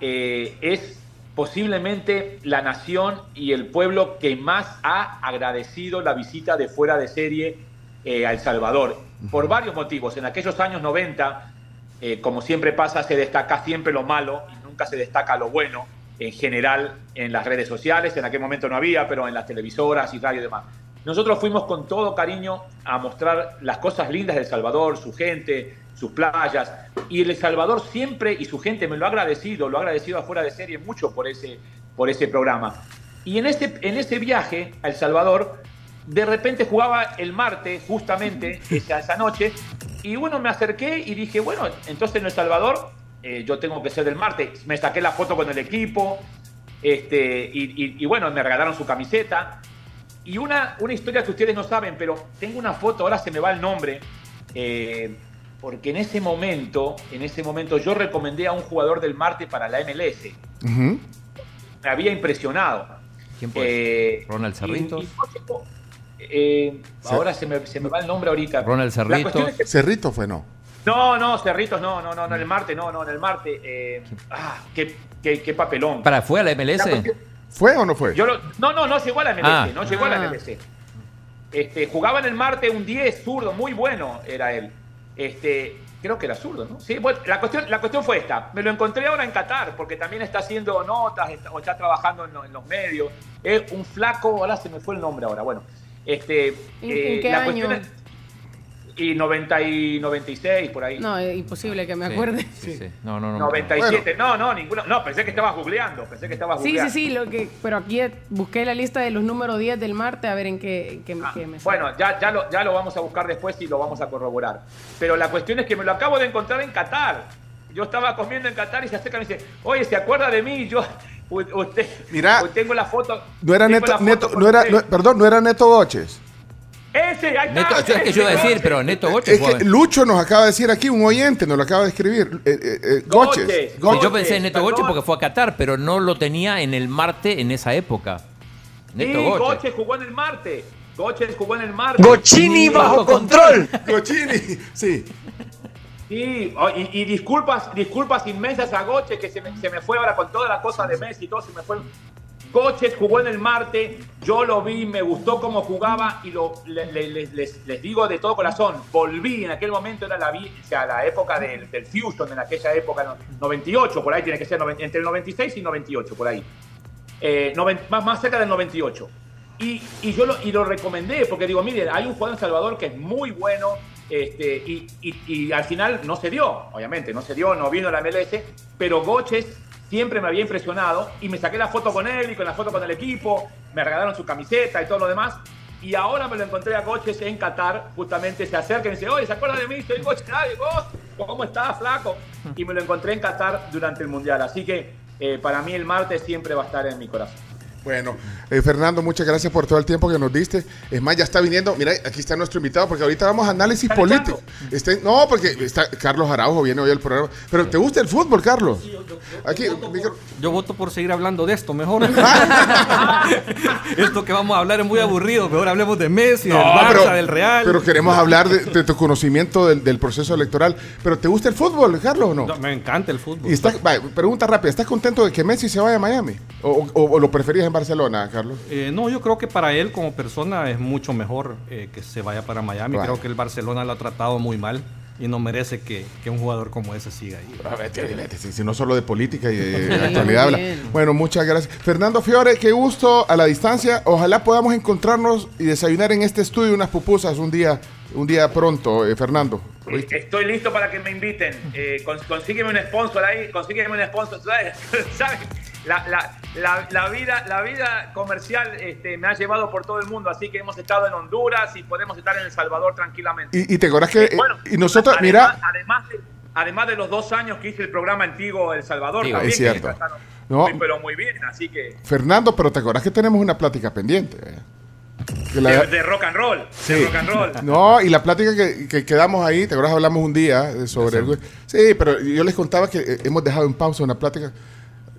eh, es posiblemente la nación y el pueblo que más ha agradecido la visita de fuera de serie eh, a El Salvador, por varios motivos. En aquellos años 90, eh, como siempre pasa, se destaca siempre lo malo y nunca se destaca lo bueno en general en las redes sociales. En aquel momento no había, pero en las televisoras y radio y demás. Nosotros fuimos con todo cariño a mostrar las cosas lindas de El Salvador, su gente, sus playas. Y El Salvador siempre, y su gente me lo ha agradecido, lo ha agradecido afuera de serie mucho por ese, por ese programa. Y en ese, en ese viaje a El Salvador, de repente jugaba el martes, justamente, esa, esa noche, y bueno, me acerqué y dije, bueno, entonces en El Salvador eh, yo tengo que ser del martes. Me saqué la foto con el equipo, este, y, y- y bueno, me regalaron su camiseta. Y una, una historia que ustedes no saben, pero tengo una foto, ahora se me va el nombre, eh, porque en ese momento, en ese momento yo recomendé a un jugador del Marte para la MLS. Me había impresionado. ¿Quién puede Eh, Ronald Cerritos. y- eh, ahora se me, se me va el nombre ahorita. Ronald Cerritos. es que- Cerrito fue, no. no, no, Cerritos, no, no, no, no, en el Marte, no, no, en el Marte. eh, ah, qué, qué, qué papelón. ¿Para fue a la MLS? La cuestión- ¿Fue o no fue? Yo lo- no, no, no llegó a la MLS, Ah. no llegó a la. MLS. Este, jugaba en el Marte un 10 zurdo, muy bueno era él. Este, creo que era zurdo, ¿no? Sí, bueno, la cuestión, la cuestión fue esta. Me lo encontré ahora en Qatar, porque también está haciendo notas está- o está trabajando en, lo- en los medios. Es un flaco, ahora se me fue el nombre ahora. Bueno, este, ¿En- en qué la año? cuestión es- y 90 y 96 por ahí. No, es imposible que me Sí, acuerde. Sí, sí. No, no, no. 97, no, no, ninguno. No, pensé que estabas googleando, pensé que estabas Sí, sí, googleando. sí, lo que, pero aquí busqué la lista de los números 10 del Marte a ver en qué, en qué- qué me sale. Ah, Bueno, ya, ya, lo, ya lo vamos a buscar después y lo vamos a corroborar. Pero la cuestión es que me lo acabo de encontrar en Qatar. Yo estaba comiendo en Qatar y se acerca y me dice, oye, ¿se acuerda de mí? Yo, usted, Mira, hoy tengo la foto. No era Neto, Neto, no era, no- perdón, no era Neto Goches. Ese, ahí está. Neto, eso es que yo iba a decir, pero Neto Goches Es que Lucho nos acaba de decir aquí, un oyente nos lo acaba de escribir. eh, eh, eh, Goches. Goches. Sí, Goches. yo pensé en Neto Goche perdón. porque fue a Qatar, pero no lo tenía en el Marte en esa época. Neto Sí, Goche. Goches jugó en el Marte. Goches jugó en el Marte. Gochini bajo control. Gochini, sí. Sí, oh, y, y disculpas, disculpas inmensas a Goches, que se me, se me fue ahora con toda la cosa de Messi y todo, se me fue. Goches jugó en el Marte, yo lo vi, me gustó cómo jugaba y les, digo de todo corazón, volví, en aquel momento era la, o sea, la época del, del en aquella época, no, 98, por ahí tiene que ser, entre el 96 y 98, por ahí. Eh, más, más cerca del 98. Y, y yo lo, y lo recomendé, porque digo, miren, hay un jugador en Salvador que es muy bueno, este, y, y- al final no se dio, obviamente, no se dio, no vino la MLS, pero Goches siempre me había impresionado y me saqué la foto con él y con la foto con el equipo, me regalaron su camiseta y todo lo demás. Y ahora me lo encontré a Goches en Qatar, justamente se acerca y me dice, oye, ¿se acuerda de mí? Soy Goches, ay, vos, ¿cómo estás, flaco? Y me lo encontré en Qatar durante el Mundial. Así que eh, para mí el martes siempre va a estar en mi corazón. Bueno, eh, Fernando, muchas gracias por todo el tiempo que nos diste. Es más, ya está viniendo. Mira, aquí está nuestro invitado, porque ahorita vamos a análisis ¿Está político. Este, no, porque está Carlos Araujo viene hoy al programa. Pero ¿te gusta el fútbol, Carlos? Aquí, micro- Yo voto por seguir hablando de esto mejor. esto que vamos a hablar es muy aburrido. Mejor hablemos de Messi, del No, Barça, pero, del Real. pero queremos hablar de, de tu conocimiento del, del proceso electoral. ¿Pero te gusta el fútbol, Carlos, o no? No, me encanta el fútbol. Y está, va, pregunta rápida, ¿estás contento de que Messi se vaya a Miami? ¿O, o- o lo preferías en Barcelona, Carlos? Eh, no, yo creo que para él como persona es mucho mejor eh, que se vaya para Miami. Vale. Creo que el Barcelona lo ha tratado muy mal y no merece que, que un jugador como ese siga ahí. A ver, si, si no solo de política y de Sí, actualidad habla. Bueno, muchas gracias. Fernando Fiore, qué gusto a la distancia. Ojalá podamos encontrarnos y desayunar en este estudio unas pupusas un día, un día pronto, eh, Fernando. ¿Oíste? Estoy listo para que me inviten. Eh, cons- consígueme un sponsor ahí, consígueme un sponsor. ¿Sabes? ¿Sabes? La, la- la- la vida, la vida comercial este, me ha llevado por todo el mundo, así que hemos estado en Honduras y podemos estar en El Salvador tranquilamente. Y, y te acuerdas que... Eh, bueno, y nosotros, además, mira... Además de, además de los dos años que hice el programa antiguo El Salvador, Sí, también es que cierto. trataron No. muy, pero muy bien, así que... Fernando, pero te acuerdas que tenemos una plática pendiente. eh? La- De, de rock and roll, Sí. de rock and roll. No, y la plática que, que quedamos ahí, ¿te acuerdas? Hablamos un día eh, sobre el... Sí, pero yo les contaba que eh, hemos dejado en pausa una plática.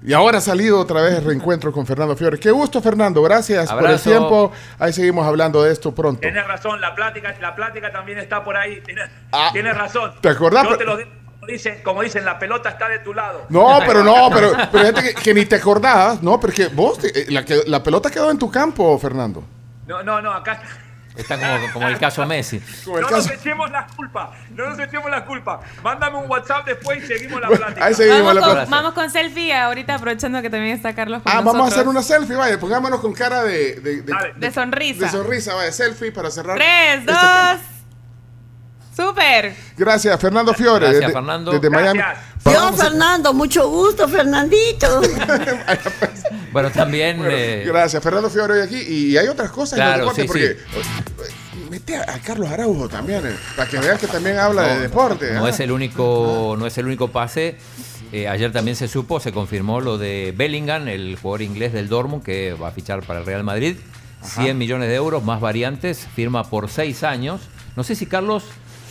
Y ahora ha salido otra vez el reencuentro con Fernando Fiore. Qué gusto, Fernando. Gracias por el tiempo. Ahí seguimos hablando de esto pronto. Tienes razón, la plática, la plática también está por ahí. Tienes, Ah. tienes razón. ¿Te acordás? Yo te lo digo, como dicen, como dicen, la pelota está de tu lado. No, pero no, pero, pero gente que, que ni te acordabas, ¿no? Porque vos, te- eh, la, la pelota quedó en tu campo, Fernando. No, no, no, acá, Está como, como el caso Messi. Como el No caso- nos echemos la culpa, no nos echemos la culpa. Mándame un WhatsApp después y seguimos la plática. Ahí seguimos Vamos la con, plática. vamos con selfie ahorita aprovechando que también está Carlos con Ah, vamos a hacer una selfie, vaya, pongámonos con cara de, de, de- Dale. De sonrisa. de sonrisa, vaya, selfie para cerrar. Tres, este dos. tema. Súper. Gracias, Fernando Fiore. Gracias, desde, Fernando. Desde Miami. Gracias. Yo, Fernando, mucho gusto, Fernandito. Bueno, también. Bueno, eh, gracias, Fernando Fiore hoy aquí. Y hay otras cosas Claro, en el deporte, sí, porque eh, mete a, Carlos Araujo también, eh, para que veas que también habla de deporte. No es el único, no es el único pase. Eh, ayer también se supo, se confirmó lo de Bellingham, el jugador inglés del Dortmund, que va a fichar para el Real Madrid. 100 millones de euros, más variantes, firma por seis años. No sé si Carlos,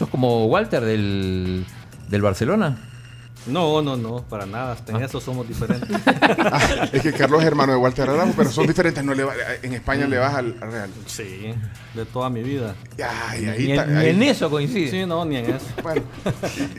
sos como Walter del, del Barcelona. No, no, no, para nada. En eso somos diferentes. Ah, es que Carlos es hermano de Walter Araujo, pero son diferentes. No le va- en España le vas al, al Real. Sí, de toda mi vida. Ay, ahí Ni, está, en, ni ahí- en eso coincide. Sí, no, ni en eso. Bueno,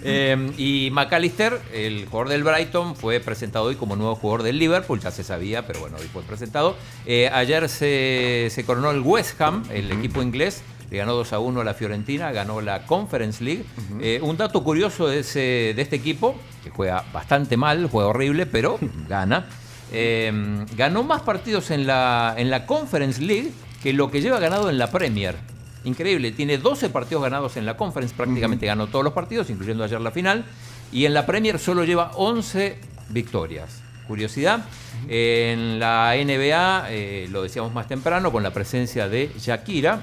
Eh, y McAllister, el jugador del Brighton, fue presentado hoy como nuevo jugador del Liverpool, ya se sabía, pero bueno, hoy fue presentado. Eh, ayer se, se coronó el West Ham, el equipo inglés, le ganó 2 a 1 a la Fiorentina, ganó la Conference League. Eh, un dato curioso de, ese- de este equipo, que juega bastante mal, juega horrible, pero gana. Eh, ganó más partidos en la, en la Conference League que lo que lleva ganado en la Premier. Increíble, tiene 12 partidos ganados en la Conference, prácticamente ganó todos los partidos, incluyendo ayer la final. Y en la Premier solo lleva 11 victorias. Curiosidad, en la NBA, eh, lo decíamos más temprano, con la presencia de Shakira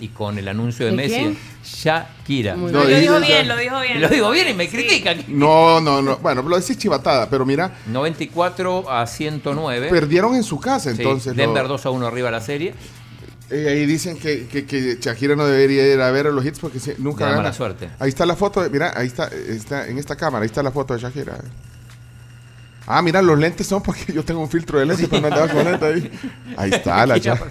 y con el anuncio de ¿De Messi. quién? Shakira. Muy No, lo dijo bien, lo dijo bien. Lo digo bien y me critican. no, no, no. Bueno, lo decís chivatada, pero mira, 94 a 109. perdieron en su casa, Sí, entonces. lo- Denver 2 a 1 arriba la serie. Eh, ahí dicen que, que, que Shakira no debería ir a ver los hits porque nunca gana. mala suerte. Ahí está la foto, de- mira, ahí está, está en esta cámara, ahí está la foto de Shakira. Ah, mira, los lentes son porque yo tengo un filtro de lentes, pero no andaba con lentes ahí. Ahí está la Shaki.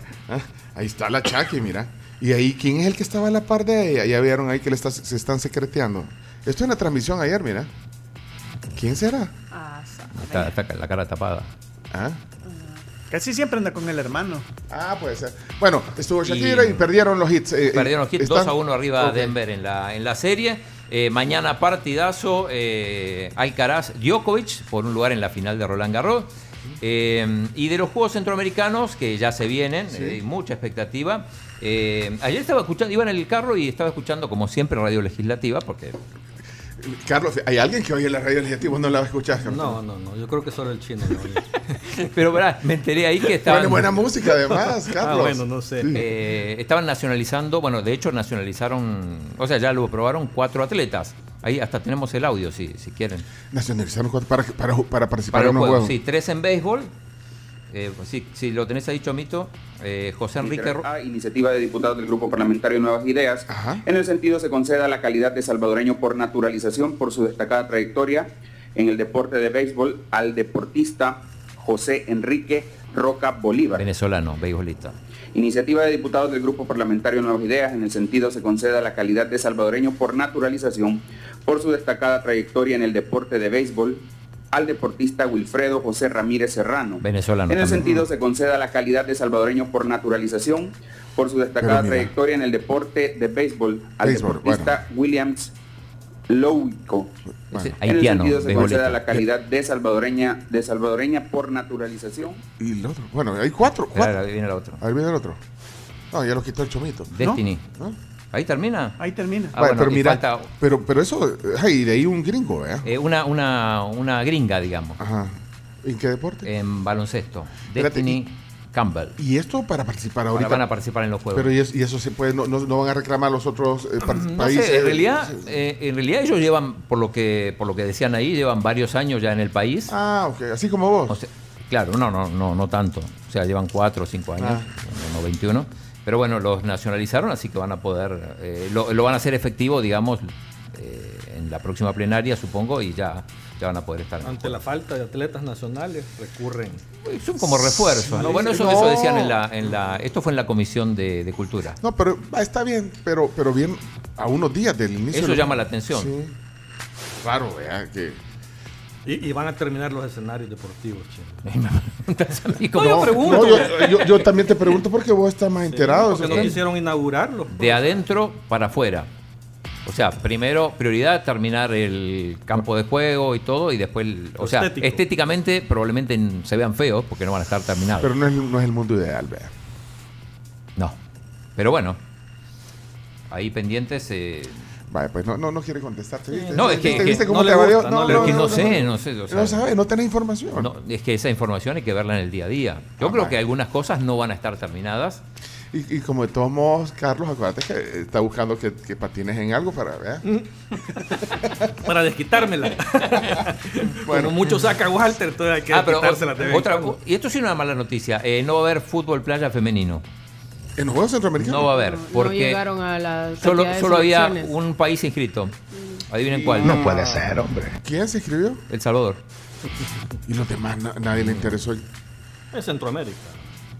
Ahí está la Shaki, mira. Y ahí, ¿quién es el que estaba a la par de ella? Ya vieron ahí que le está- se están secreteando. Esto en la transmisión ayer, mira. ¿Quién será? Ah. Está, está la cara tapada. ¿Ah? Casi siempre anda con el hermano. Ah, puede ser. Bueno, estuvo Shakira y, Y- perdieron los hits. eh, Perdieron los hits están- 2 a 1 arriba Ok. Denver en la, en la serie. Eh, mañana partidazo, eh, Alcaraz Djokovic por un lugar en la final de Roland Garros. Eh, y de los Juegos Centroamericanos que ya se vienen, eh, hay mucha expectativa. Eh, ayer estaba escuchando, iba en el carro y estaba escuchando como siempre Radio Legislativa porque Carlos, ¿hay alguien que oye la radio legislativa? ¿Vos no la escuchás? Carlos? No, no, no. Yo creo que solo el chino lo oye. pero verá, me enteré ahí que estaban Tiene buena música además, Carlos. Ah, bueno, no sé. Sí. Eh, estaban nacionalizando, bueno, de hecho nacionalizaron, o sea, ya lo probaron cuatro atletas. Ahí hasta tenemos el audio, si, si quieren. Nacionalizaron cuatro para, para, para participar Para en los un juegos, juego. sí, tres en béisbol. Eh, si, si lo tenés ahí, Chomito, eh, José Enrique... A iniciativa de diputados del Grupo Parlamentario Nuevas Ideas. Ajá. En el sentido se conceda la calidad de salvadoreño por naturalización por su destacada trayectoria en el deporte de béisbol al deportista José Enrique Roca Bolívar. Venezolano, beisbolista. Iniciativa de diputados del Grupo Parlamentario Nuevas Ideas. En el sentido se conceda la calidad de salvadoreño por naturalización por su destacada trayectoria en el deporte de béisbol al deportista Wilfredo José Ramírez Serrano. Venezolano En el también. sentido se conceda la calidad de salvadoreño por naturalización por su destacada trayectoria en el deporte de béisbol al Béisbol, deportista Williams Louico. Bueno. En el sentido se conceda la calidad de salvadoreña de salvadoreña por naturalización Y el otro. Bueno, hay cuatro. cuatro. Claro, ahí viene el otro. Ahí viene el otro. No, ya lo quitó el chomito. Destiny. ¿No? Ahí termina. Ahí termina. Ah, Vale, bueno, pero mira, falta, pero, pero eso, ay, de ahí un gringo, ¿eh? eh, una, una, una gringa, digamos, Ajá. ¿En qué deporte? en baloncesto. Espérate, Destiny Campbell. y esto para participar Ahora ahorita. van a participar en los juegos. pero y eso, y eso se puede, no, no, no van a reclamar los otros eh, par- No países. sé, en realidad, eh, en realidad ellos llevan, por lo que, por lo que decían ahí, llevan varios años ya en el país. Ah, ok, así como vos. O sea, claro, no, no, no, no tanto. O sea, llevan cuatro o cinco años, Ah. no 21. Pero bueno, los nacionalizaron, así que van a poder, eh, lo, lo van a hacer efectivo, digamos, eh, en la próxima plenaria, supongo, y ya, ya van a poder estar. Ante la falta de atletas nacionales, recurren. Son como refuerzos, ¿no? Bueno, eso, No. eso decían en la, en la. Esto fue en la comisión de, de cultura. No, pero ah, está bien, pero, pero bien a unos días del inicio. Eso de- llama la atención. Sí. Claro, vea que. Y, y van a terminar los escenarios deportivos, chino. preguntas? No, yo pregunto. No, yo, yo- yo también te pregunto porque vos estás más enterado. de Porque no quisieron inaugurarlo. de adentro para afuera. O sea, primero prioridad terminar el campo de juego y todo y después, el- o sea, estético. estéticamente probablemente se vean feos porque no van a estar terminados. Pero no es, no es el mundo ideal, vea. no. Pero bueno, ahí pendientes. eh, Vaya, pues no, no, no quiere contestarte. ¿viste? No, es que- ¿Viste, que viste cómo no te gusta, no le pero que no, sé, no sé. o sea, No sabes, no tenés información. no, es que esa información hay que verla en el día a día. Yo Ah, creo que algunas cosas no van a estar terminadas. Y, y como de todos modos, Carlos, acuérdate que está buscando que, que patines en algo para ver. Para desquitármela. Como mucho saca Walter, entonces hay que Ah, pero otra, y esto sí es una mala noticia. eh, no va a haber fútbol playa femenino. En los Juegos Centroamericanos. No va a haber. No Porque llegaron a la solo, solo había un país inscrito. Adivinen cuál. No puede ser, hombre. ¿Quién se inscribió? El Salvador. Y los demás, na- nadie le interesó. Es Centroamérica.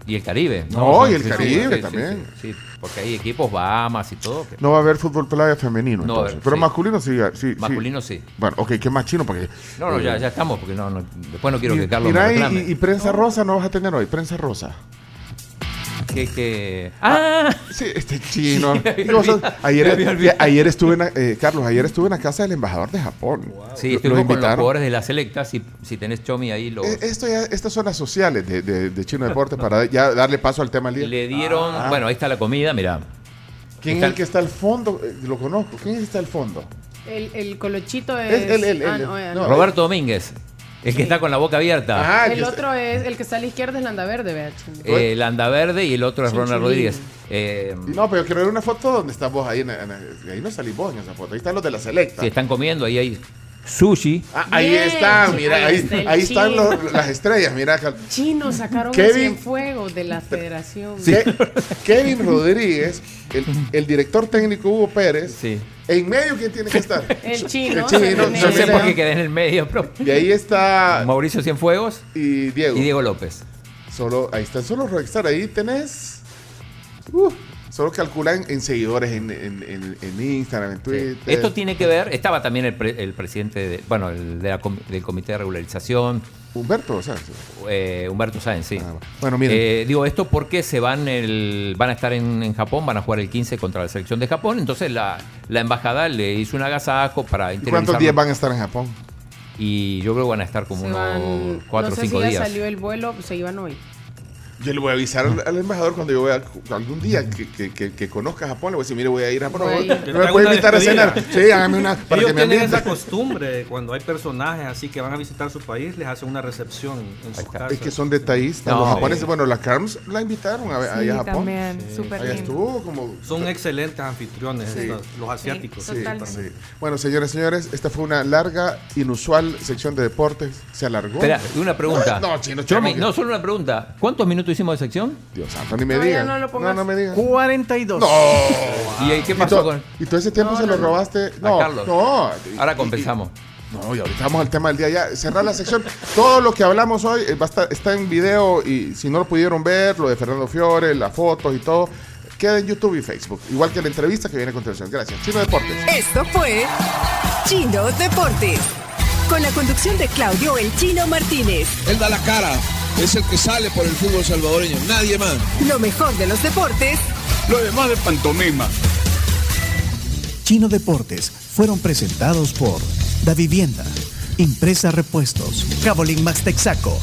Y el Caribe. No, y el sí, Caribe sí, también. Sí, sí, porque hay equipos Bahamas y todo. que- No va a haber fútbol playa femenino. No va a entonces. haber, Pero sí. masculino sí, sí. sí. Masculino sí. Bueno, ok, ¿qué más chino? Porque, No, no, ya, ya estamos, porque no, no- después no quiero que Carlos Mira, me y, reclame. y- y prensa rosa no vas a tener hoy, prensa rosa. Que, que... ¡Ah! Sí, este chino. Digo, ayer, ayer estuve en, eh, Carlos, ayer estuve en la casa del embajador de Japón. Sí, estoy lo con los jugadores de la selecta. Si, si tenés Chomi ahí, lo, Eh, Esto ya, estas son las sociales de, de- de Chino Deportes para ya darle paso al tema día. le dieron. Ah. Bueno, ahí está la comida, mira. ¿Quién está es el que está al fondo? Eh, Lo conozco. ¿Quién es el que está al fondo? El, el colochito es. Es el- el- ah, no, no. Roberto Domínguez, el que está con la boca abierta. El que otro es. El que está a la izquierda es Landa Verde, vea. Eh, el Andaverde y el otro es Ronald. Rodríguez. Eh, No, pero quiero ver una foto donde estás vos ahí. En, en- ahí no salís vos en esa foto. Ahí están los de la selecta. si están comiendo, ahí hay sushi. Ah, ahí Bien, chico, mira, ahí ahí, está están los- las estrellas, mira. Cal- Chino sacaron Kevin- Cienfuegos de la federación. Ke- Kevin Rodríguez, el, el director técnico Hugo Pérez. Sí. En medio, ¿quién tiene que estar? El chino. El chino. No sé por qué quedé en el medio, pero. Y ahí está Mauricio Cienfuegos y Diego. y Diego López. Solo, ahí están solo Rockstar. Ahí tenés. uh, solo calculan en seguidores en, en- en- en Instagram, en Sí. Twitter. Esto tiene que ver, estaba también el, pre- el presidente, de- bueno, el de la com- del comité de regularización, Humberto, o sea. eh, Humberto Sáenz, sí. Ah, bueno, miren. Eh, digo esto porque se van el, van a estar en, en Japón, van a jugar el 15 contra la selección de Japón, entonces la, la embajada le hizo un agasajo para ¿Y cuántos días van a estar en Japón? Y yo creo que van a estar como Se unos van- 4 no o sé 5 si ya días. salió el vuelo, se iban hoy. Yo le voy a avisar al, al embajador cuando yo vea algún día que, que, que, que conozca Japón. Le voy a decir, mire, voy a ir a Japón. Voy a ¿Me puede invitar a cenar? Sí, hágame una para Ellos que me tienen esa costumbre, cuando hay personajes así que van a visitar su país, les hacen una recepción en su casa. Es que son detallistas. No, los japoneses, sí. bueno, la Carms la invitaron a, Sí, a Japón. también, súper Allá estuvo como... Son excelentes anfitriones, estos- los asiáticos. Sí, totalmente. Sí. Bueno, señores, señores, esta fue una larga, inusual sección de deportes. Se alargó. Espera, una pregunta. No, chino, chamo, no, solo una pregunta. ¿Cuántos minutos hicimos de sección? Dios santo, ni me Todavía digan. no lo pongas. no, no me digan. 42. No. ¿Y ahí qué pasó con...? y todo ese tiempo No, se no, lo no. robaste. No, Carlos. no. Ahora compensamos. no, y ahorita vamos al tema del día ya. Cerrar la sección. Todo lo que hablamos hoy eh, va a estar, está en video y si no lo pudieron ver, lo de Fernando Fiore, las fotos y todo, queda en YouTube y Facebook. Igual que la entrevista que viene a continuación. Gracias. Chino Deportes. Esto fue Chino Deportes. Con la conducción de Claudio El Chino Martínez. Él da la cara, es el que sale por el fútbol salvadoreño, nadie más. Lo mejor de los deportes Lo demás de pantomima. Chino Deportes fueron presentados por Da Vivienda, Impresa Repuestos, Cabolín Max Texaco,